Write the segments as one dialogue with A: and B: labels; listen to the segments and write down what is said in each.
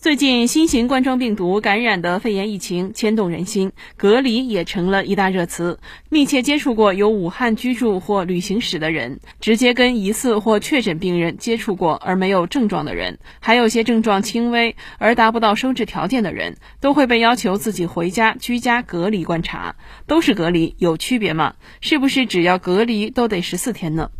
A: 最近新型冠状病毒感染的肺炎疫情牵动人心，隔离也成了一大热词。密切接触过有武汉居住或旅行史的人，直接跟疑似或确诊病人接触过而没有症状的人，还有些症状轻微而达不到收治条件的人，都会被要求自己回家居家隔离观察。都是隔离，有区别吗？是不是只要隔离都得十四天呢？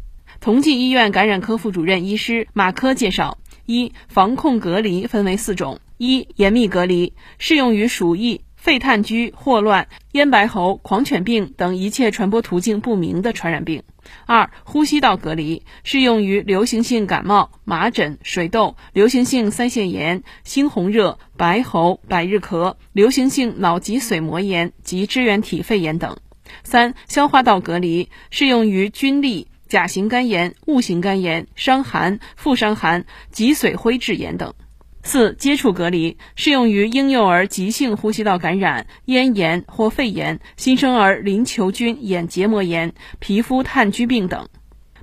A: 同济医院感染科副主任医师马科介绍。一、防控隔离分为四种：一、严密隔离，适用于鼠疫、肺炭疽、霍乱、咽白喉、狂犬病等一切传播途径不明的传染病；二、呼吸道隔离，适用于流行性感冒、麻疹、水痘、流行性腮腺炎、猩红热、白喉、百日咳、流行性脑脊髓膜炎及支原体肺炎等；三、消化道隔离，适用于菌痢。甲型肝炎、戊型肝炎、伤寒、副伤寒、脊髓灰质炎等。四、接触隔离适用于婴幼儿急性呼吸道感染、咽炎或肺炎、新生儿淋球菌眼结膜炎、皮肤炭疽病等。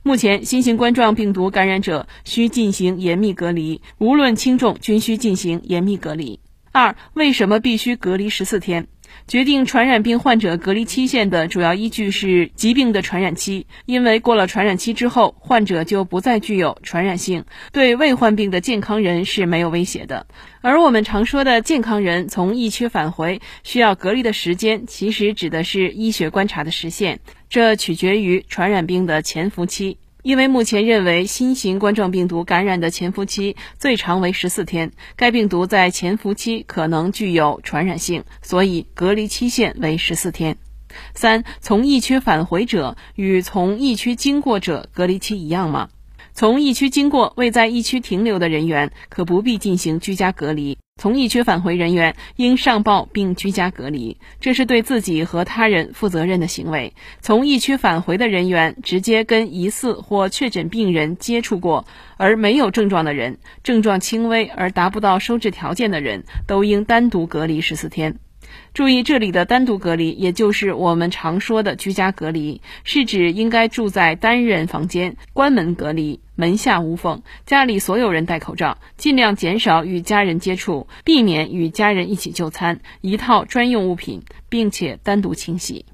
A: 目前，新型冠状病毒感染者需进行严密隔离，无论轻重均需进行严密隔离。二、为什么必须隔离十四天？决定传染病患者隔离期限的主要依据是疾病的传染期，因为过了传染期之后，患者就不再具有传染性，对未患病的健康人是没有威胁的。而我们常说的健康人从疫区返回需要隔离的时间，其实指的是医学观察的时限，这取决于传染病的潜伏期。因为目前认为新型冠状病毒感染的潜伏期最长为十四天，该病毒在潜伏期可能具有传染性，所以隔离期限为十四天。三，从疫区返回者与从疫区经过者隔离期一样吗？从疫区经过未在疫区停留的人员可不必进行居家隔离。从疫区返回人员应上报并居家隔离，这是对自己和他人负责任的行为。从疫区返回的人员直接跟疑似或确诊病人接触过而没有症状的人，症状轻微而达不到收治条件的人，都应单独隔离十四天。注意，这里的单独隔离，也就是我们常说的居家隔离，是指应该住在单人房间，关门隔离，门下无缝，家里所有人戴口罩，尽量减少与家人接触，避免与家人一起就餐，一套专用物品，并且单独清洗。